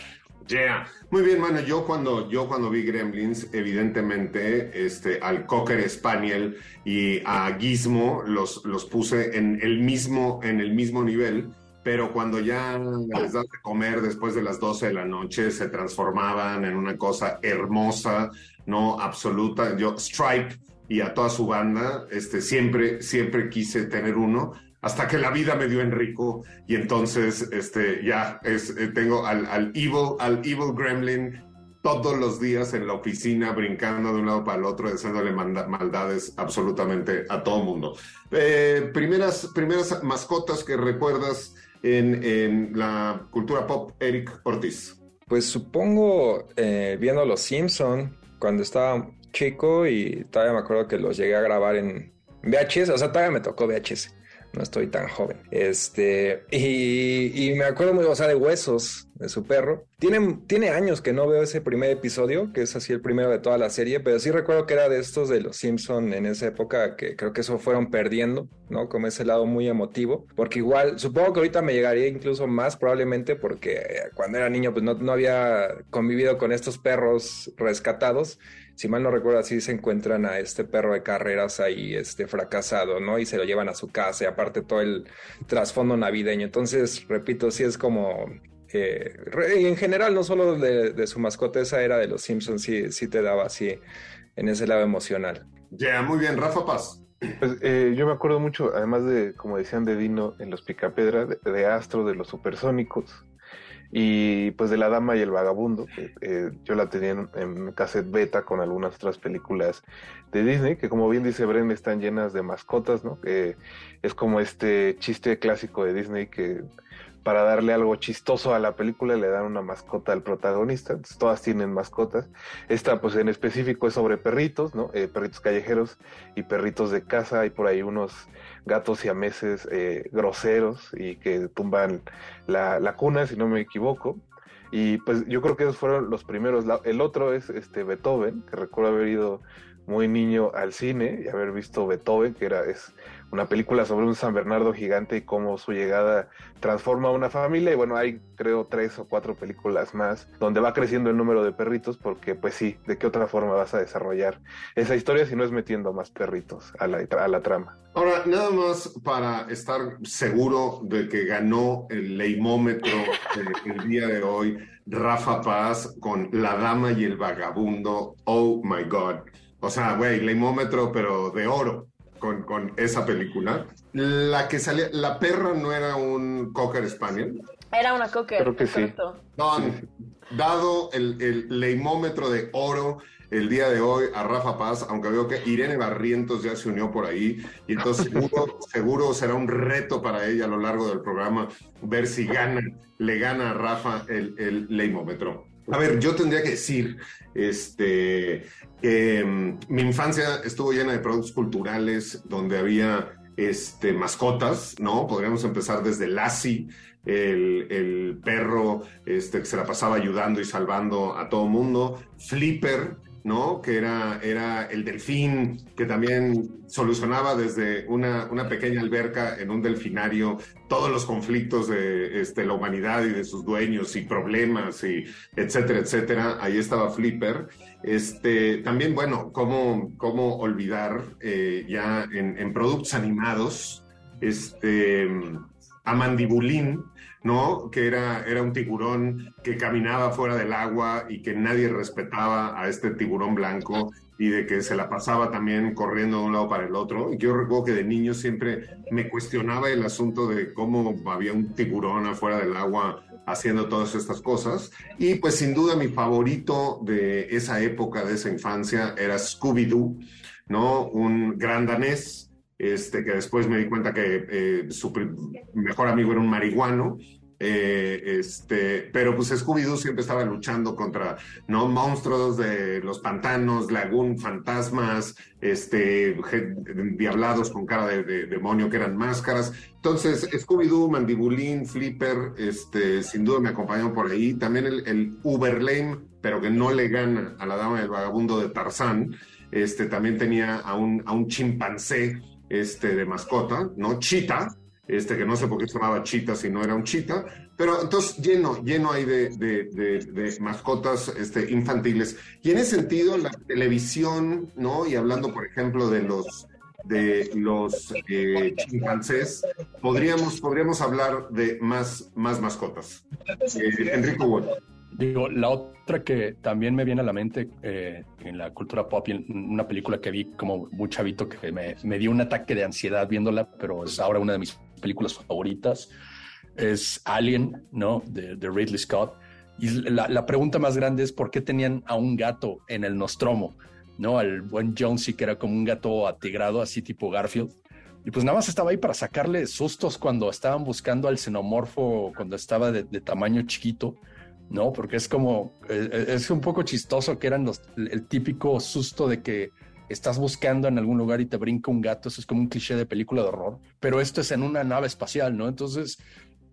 Yeah. Muy bien, mano. Yo cuando, yo cuando vi Gremlins, evidentemente, este, al Cocker Spaniel y a Gizmo los, los puse en el mismo, en el mismo nivel. Pero cuando ya les das de comer después de las 12 de la noche, se transformaban en una cosa hermosa, no absoluta. Yo, Stripe y a toda su banda, este, siempre, siempre quise tener uno hasta que la vida me dio Enrico y entonces este ya es eh, tengo al, al evil al evil gremlin todos los días en la oficina brincando de un lado para el otro deseándole maldades absolutamente a todo mundo. Eh, primeras primeras mascotas que recuerdas en, la cultura pop Eric Ortiz. Pues supongo eh, viendo los Simpson cuando estaba chico y todavía me acuerdo que los llegué a grabar en VHS o sea todavía me tocó VHS no estoy tan joven. Este, y, y, me acuerdo muy, o sea, de huesos de su perro. Tiene, tiene años que no veo ese primer episodio, que es así el primero de toda la serie, pero sí recuerdo que era de estos de los Simpson en esa época que creo que eso fueron perdiendo, ¿no? Como ese lado muy emotivo, porque igual, supongo que ahorita me llegaría incluso más probablemente porque cuando era niño pues no, no había convivido con estos perros rescatados si mal no recuerdo, así se encuentran a este perro de carreras ahí, este fracasado, ¿no? Y se lo llevan a su casa y aparte todo el trasfondo navideño. Entonces, repito, sí es como... Eh, en general, no solo de, de, su mascota, esa era de los Simpsons, sí, sí te daba así en ese lado emocional. Ya, yeah, muy bien, Rafa Paz. Pues, eh, yo me acuerdo mucho, además de, como decían de Dino en los Picapedra, de, de Astro, de los Supersónicos, y pues de La Dama y el Vagabundo, que eh, yo la tenía en, en, cassette beta con algunas otras películas de Disney, que como bien dice Bren, están llenas de mascotas, ¿no? Que es como este chiste clásico de Disney que para darle algo chistoso a la película le dan una mascota al protagonista, Entonces, todas tienen mascotas. Esta pues en específico es sobre perritos, ¿no? Eh, perritos callejeros y perritos de casa, hay por ahí unos gatos y ameses eh, groseros y que tumban la, la, cuna, si no me equivoco. Y pues yo creo que esos fueron los primeros. El otro es este Beethoven, que recuerdo haber ido muy niño al cine y haber visto Beethoven, que era es una película sobre un San Bernardo gigante y cómo su llegada transforma a una familia. Y bueno, hay creo tres o cuatro películas más donde va creciendo el número de perritos, porque pues sí, ¿de qué otra forma vas a desarrollar esa historia si no es metiendo más perritos a la, a la trama? Ahora, nada más para estar seguro de que ganó el leimómetro el día de hoy, Rafa Paz con La Dama y el Vagabundo. Oh my God. O sea, güey, leimómetro, pero de oro con, con, esa película. La que salía, la perra no era un Cocker Spaniel. Era una Cocker. Creo que sí. Don, dado el, el leimómetro de oro el día de hoy a Rafa Paz, aunque veo que Irene Barrientos ya se unió por ahí, y entonces seguro, seguro será un reto para ella a lo largo del programa ver si gana, le gana a Rafa el, el leimómetro. A ver, yo tendría que decir, este, que um, mi infancia estuvo llena de productos culturales donde había este, mascotas, ¿no? Podríamos empezar desde Lassie, el, el, perro este, que se la pasaba ayudando y salvando a todo mundo, Flipper, ¿no? Que era, era el delfín, que también solucionaba desde una, una, pequeña alberca en un delfinario todos los conflictos de este, la humanidad y de sus dueños y problemas y etcétera, etcétera. Ahí estaba Flipper. Este, también, bueno, cómo, cómo olvidar eh, ya en, productos animados, este, a Mandibulín, ¿no? Que era, era un tiburón que caminaba fuera del agua y que nadie respetaba a este tiburón blanco y de que se la pasaba también corriendo de un lado para el otro. Y yo recuerdo que de niño siempre me cuestionaba el asunto de cómo había un tiburón afuera del agua haciendo todas estas cosas. Y pues sin duda mi favorito de esa época, de esa infancia, era Scooby-Doo, ¿no? Un gran danés este, que después me di cuenta que eh, su mejor amigo era un marihuano, Eh, este, pero pues Scooby-Doo siempre estaba luchando contra no monstruos de los pantanos, lagún, fantasmas, este, diablados con cara de, de, demonio que eran máscaras. Entonces, Scooby-Doo, Mandibulín, Flipper, este, sin duda me acompañaron por ahí. También el, el Uber Lame, pero que no le gana a la dama del vagabundo de Tarzán. Este, también tenía a un, a un chimpancé este, de mascota, ¿no? Chita, este, que no sé por qué se llamaba Chita si no era un Chita, pero entonces lleno, lleno ahí de, de, de, mascotas este, infantiles. Y en ese sentido, la televisión, ¿no? Y hablando, por ejemplo, de los de los eh, podríamos, podríamos hablar de más, más mascotas. Eh, Enrico Wood. Digo, la otra que también me viene a la mente eh, en la cultura pop en una película que vi como muy chavito que me, me, dio un ataque de ansiedad viéndola, pero es ahora una de mis películas favoritas, es Alien, ¿no? De, de Ridley Scott. Y la, la, pregunta más grande es por qué tenían a un gato en el Nostromo, ¿no? Al buen Jonesy, que era como un gato atigrado, así tipo Garfield. Y pues nada más estaba ahí para sacarle sustos cuando estaban buscando al xenomorfo, cuando estaba de, de tamaño chiquito ¿no? Porque es como, eh, eh, es un poco chistoso que eran los, el típico susto de que estás buscando en algún lugar y te brinca un gato, eso es como un cliché de película de horror, pero esto es en una nave espacial, ¿no? Entonces,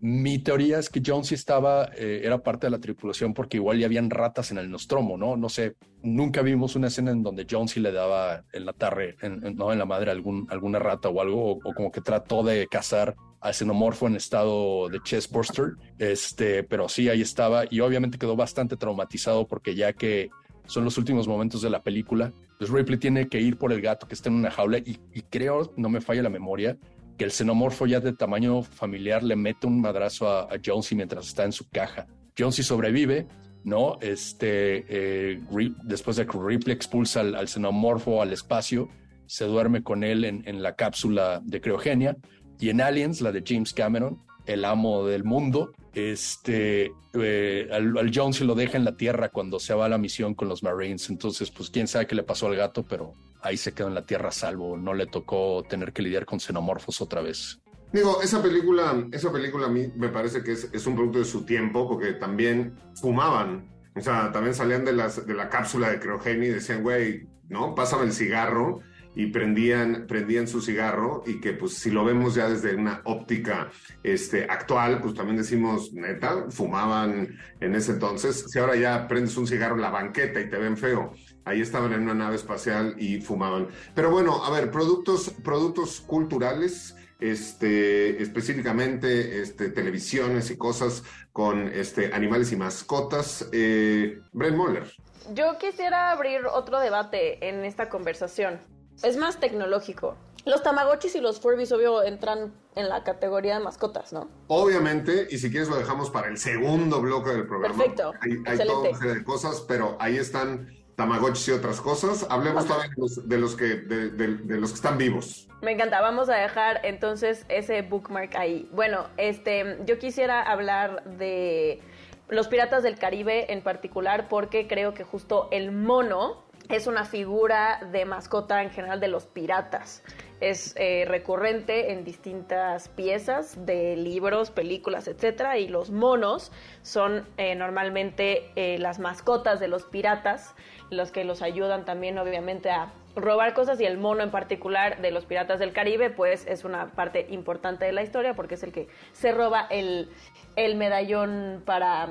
mi teoría es que Jonesy estaba, eh, era parte de la tripulación porque igual ya habían ratas en el Nostromo, ¿no? No sé, nunca vimos una escena en donde Jonesy le daba en la tarde, en, no en la madre, alguna rata o algo, o, o como que trató de cazar al xenomorfo en estado de chest burster, este, pero sí, ahí estaba y obviamente quedó bastante traumatizado porque ya que son los últimos momentos de la película, pues Ripley tiene que ir por el gato que está en una jaula y, y creo, no me falla la memoria, que el xenomorfo ya de tamaño familiar le mete un madrazo a, a Jonesy mientras está en su caja. Jonesy sobrevive, ¿no? Este, eh, después de que Ripley expulsa al, al, xenomorfo al espacio, se duerme con él en, en la cápsula de criogenia y en Aliens, la de James Cameron, el amo del mundo, este, eh, al, al Jones se lo deja en la tierra cuando se va a la misión con los Marines. Entonces, pues quién sabe qué le pasó al gato, pero ahí se quedó en la tierra a salvo. No le tocó tener que lidiar con xenomorfos otra vez. Digo, esa película, esa película a mí me parece que es, es un producto de su tiempo, porque también fumaban. O sea, también salían de, las, de la cápsula de criogenia y decían, güey, ¿no? Pásame el cigarro y prendían, prendían su cigarro y que pues si lo vemos ya desde una óptica este, actual, pues también decimos, neta, fumaban en ese entonces. Si ahora ya prendes un cigarro en la banqueta y te ven feo, ahí estaban en una nave espacial y fumaban. Pero bueno, a ver, productos, productos culturales, este, específicamente este, televisiones y cosas con este, animales y mascotas. Eh, Brent Moller. Yo quisiera abrir otro debate en esta conversación. Es más tecnológico. Los Tamagotchis y los Furbies, obvio, entran en la categoría de mascotas, ¿no? Obviamente, y si quieres lo dejamos para el segundo bloque del programa. Perfecto. Hay, hay toda una serie de cosas, pero ahí están Tamagotchis y otras cosas. Hablemos todavía de los, de los que, de, de, de, los que están vivos. Me encanta. Vamos a dejar entonces ese bookmark ahí. Bueno, este, yo quisiera hablar de los Piratas del Caribe en particular porque creo que justo el mono es una figura de mascota en general de los piratas. Es eh, recurrente en distintas piezas de libros, películas, etcétera, y los monos son eh, normalmente eh, las mascotas de los piratas, los que los ayudan también, obviamente, a robar cosas y el mono en particular de los piratas del Caribe, pues es una parte importante de la historia porque es el que se roba el, el medallón para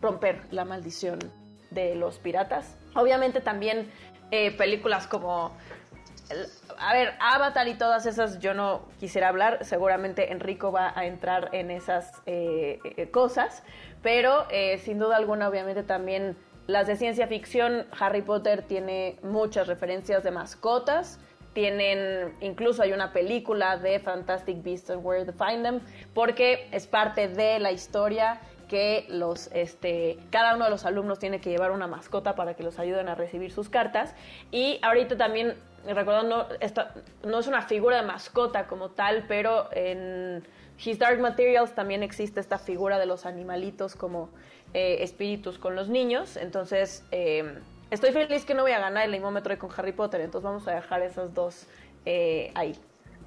romper la maldición de los piratas. Obviamente también eh, películas como, a ver, Avatar y todas esas yo no quisiera hablar, seguramente Enrico va a entrar en esas eh, eh, cosas, pero sin duda alguna obviamente también las de ciencia ficción, Harry Potter tiene muchas referencias de mascotas, tienen, incluso hay una película de Fantastic Beasts and Where to Find Them, porque es parte de la historia que los, este, cada uno de los alumnos tiene que llevar una mascota para que los ayuden a recibir sus cartas. Y ahorita también, recordando, esto no es una figura de mascota como tal, pero en His Dark Materials también existe esta figura de los animalitos como eh, espíritus con los niños. Entonces, eh, estoy feliz que no voy a ganar el limómetro con Harry Potter, entonces vamos a dejar esas dos eh, ahí.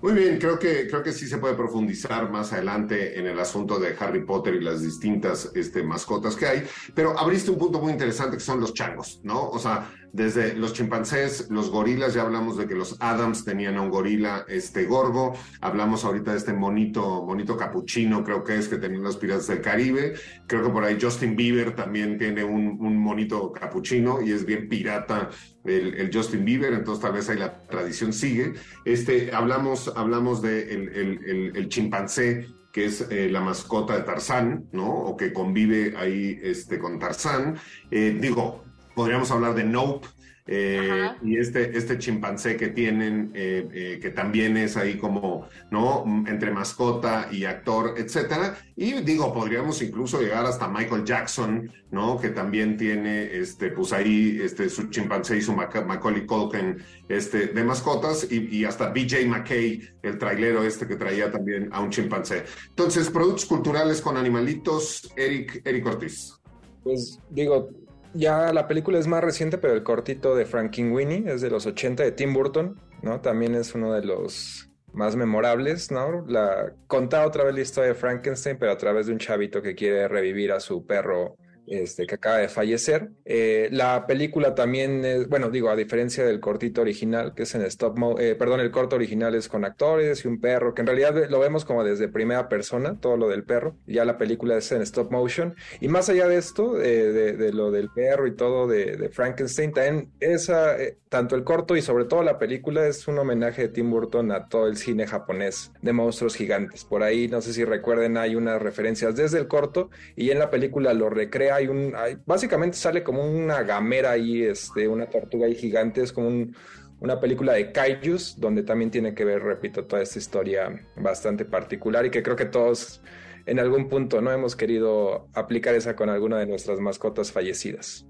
Muy bien, creo que, creo que sí se puede profundizar más adelante en el asunto de Harry Potter y las distintas este, mascotas que hay, pero abriste un punto muy interesante que son los changos, ¿no? O sea, desde los chimpancés, los gorilas, ya hablamos de que los Adams tenían a un gorila este gorgo, hablamos ahorita de este monito, monito capuchino, creo que es que tenían los piratas del Caribe, creo que por ahí Justin Bieber también tiene un, un monito capuchino y es bien pirata el, Justin Bieber, entonces tal vez ahí la tradición sigue. Este, hablamos, hablamos de el, el, el chimpancé que es eh, la mascota de Tarzán, ¿no? O que convive ahí este, con Tarzán. Eh, digo, podríamos hablar de Nope. Eh, y este, este chimpancé que tienen, eh, eh, que también es ahí como, ¿no? Entre mascota y actor, etcétera. Y digo, podríamos incluso llegar hasta Michael Jackson, ¿no? Que también tiene, este, pues ahí, este, su chimpancé y su Mac Macaulay Culkin, este, de mascotas, y, y, hasta BJ McKay, el trailero este que traía también a un chimpancé. Entonces, productos culturales con animalitos, Eric, Eric Ortiz. Pues digo, ya la película es más reciente, pero el cortito de Frankenweenie es de los 80 de Tim Burton, ¿no? También es uno de los más memorables, ¿no? La conta otra vez la historia de Frankenstein, pero a través de un chavito que quiere revivir a su perro este, que acaba de fallecer. Eh, la película también, es, bueno, digo, a diferencia del cortito original, que es en stop eh, perdón, el corto original es con actores y un perro, que en realidad lo vemos como desde primera persona, todo lo del perro, ya la película es en stop motion. Y más allá de esto, eh, de, de, lo del perro y todo de, de Frankenstein, también esa, eh, tanto el corto y sobre todo la película es un homenaje de Tim Burton a todo el cine japonés de monstruos gigantes. Por ahí, no sé si recuerden, hay unas referencias desde el corto y en la película lo recrea hay un, básicamente sale como una gamera ahí, este, una tortuga ahí gigante, es como un, una película de kaijus, donde también tiene que ver, repito, toda esta historia bastante particular y que creo que todos en algún punto no hemos querido aplicar esa con alguna de nuestras mascotas fallecidas.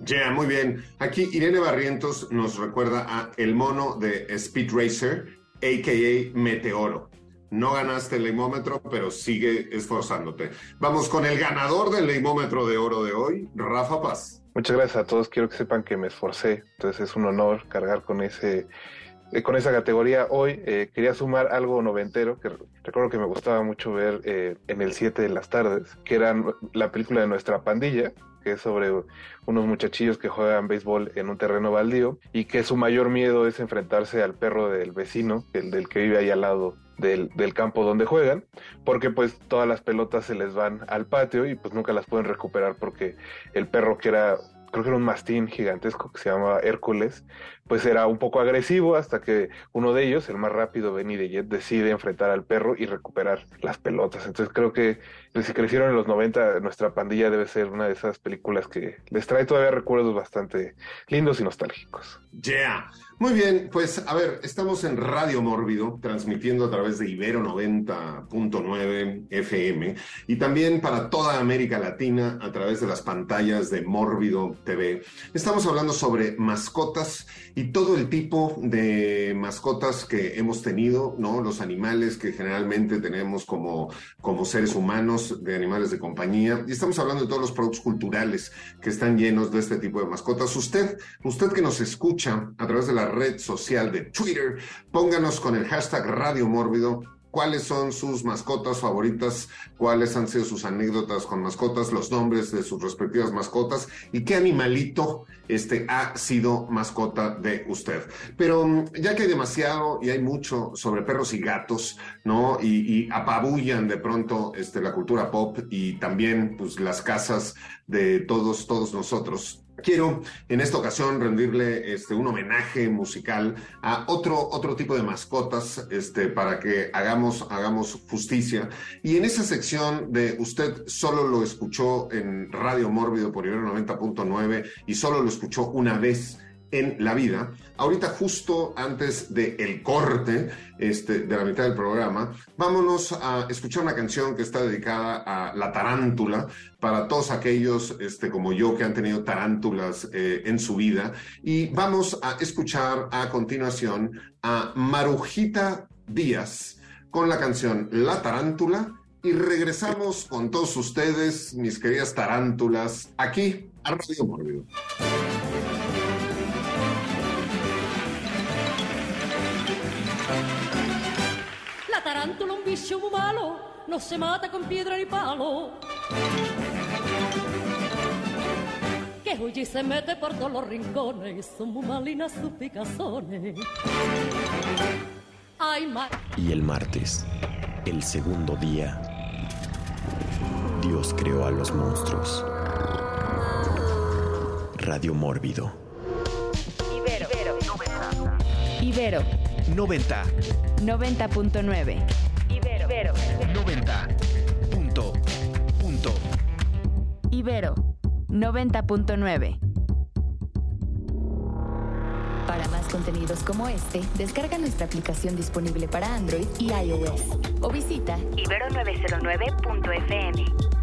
Ya, yeah, muy bien. Aquí Irene Barrientos nos recuerda a el mono de Speed Racer, a.k.a. Meteoro. No ganaste el leimómetro, pero sigue esforzándote. Vamos con el ganador del leimómetro de oro de hoy, Rafa Paz. Muchas gracias a todos. Quiero que sepan que me esforcé. Entonces es un honor cargar con ese eh, con esa categoría hoy. Eh, quería sumar algo noventero que recuerdo que me gustaba mucho ver eh, en el 7 de las tardes, que era la película de nuestra pandilla, que es sobre unos muchachillos que juegan béisbol en un terreno baldío y que su mayor miedo es enfrentarse al perro del vecino, el del que vive ahí al lado del, campo donde juegan, porque pues todas las pelotas se les van al patio y pues nunca las pueden recuperar porque el perro que era creo que era un mastín gigantesco que se llamaba Hércules, pues era un poco agresivo hasta que uno de ellos, el más rápido, Benny de Jet, decide enfrentar al perro y recuperar las pelotas. Entonces creo que si crecieron en los 90, nuestra pandilla debe ser una de esas películas que les trae todavía recuerdos bastante lindos y nostálgicos. Yeah. Muy bien, pues a ver, estamos en Radio Mórbido, transmitiendo a través de Ibero 90.9 FM y también para toda América Latina a través de las pantallas de Mórbido TV. Estamos hablando sobre mascotas y todo el tipo de mascotas que hemos tenido, ¿no? Los animales que generalmente tenemos como, como seres humanos, de animales de compañía. Y estamos hablando de todos los productos culturales que están llenos de este tipo de mascotas. Usted, usted que nos escucha a través de la red social de Twitter. Pónganos con el hashtag Radio Mórbido cuáles son sus mascotas favoritas, cuáles han sido sus anécdotas con mascotas, los nombres de sus respectivas mascotas y qué animalito este, ha sido mascota de usted. Pero ya que hay demasiado y hay mucho sobre perros y gatos, ¿no? Y, y apabullan de pronto este, la cultura pop y también pues, las casas de todos, todos nosotros. Quiero en esta ocasión rendirle este, un homenaje musical a otro, otro tipo de mascotas este, para que hagamos, hagamos justicia. Y en esa sección de usted solo lo escuchó en Radio Mórbido por Ibero 90.9 y solo lo escuchó una vez en la vida. Ahorita justo antes del el corte este, de la mitad del programa, vámonos a escuchar una canción que está dedicada a la tarántula para todos aquellos este, como yo que han tenido tarántulas eh, en su vida. Y vamos a escuchar a continuación a Marujita Díaz con la canción La Tarántula. Y regresamos con todos ustedes, mis queridas tarántulas, aquí a Radio Mórbido. La tarántula un vicio muy malo, no se mata con piedra ni palo. Que huye y se mete por todos los rincones, son muy malinas sus picazones. Ay. Y el martes, el segundo día, Dios creó a los monstruos. Radio Mórbido. Ibero. Ibero. 90. 90.9. Ibero. Ibero. 90. Punto. Punto. Ibero. 90.9. Para más contenidos como este, descarga nuestra aplicación disponible para Android y iOS o visita ibero909.fm.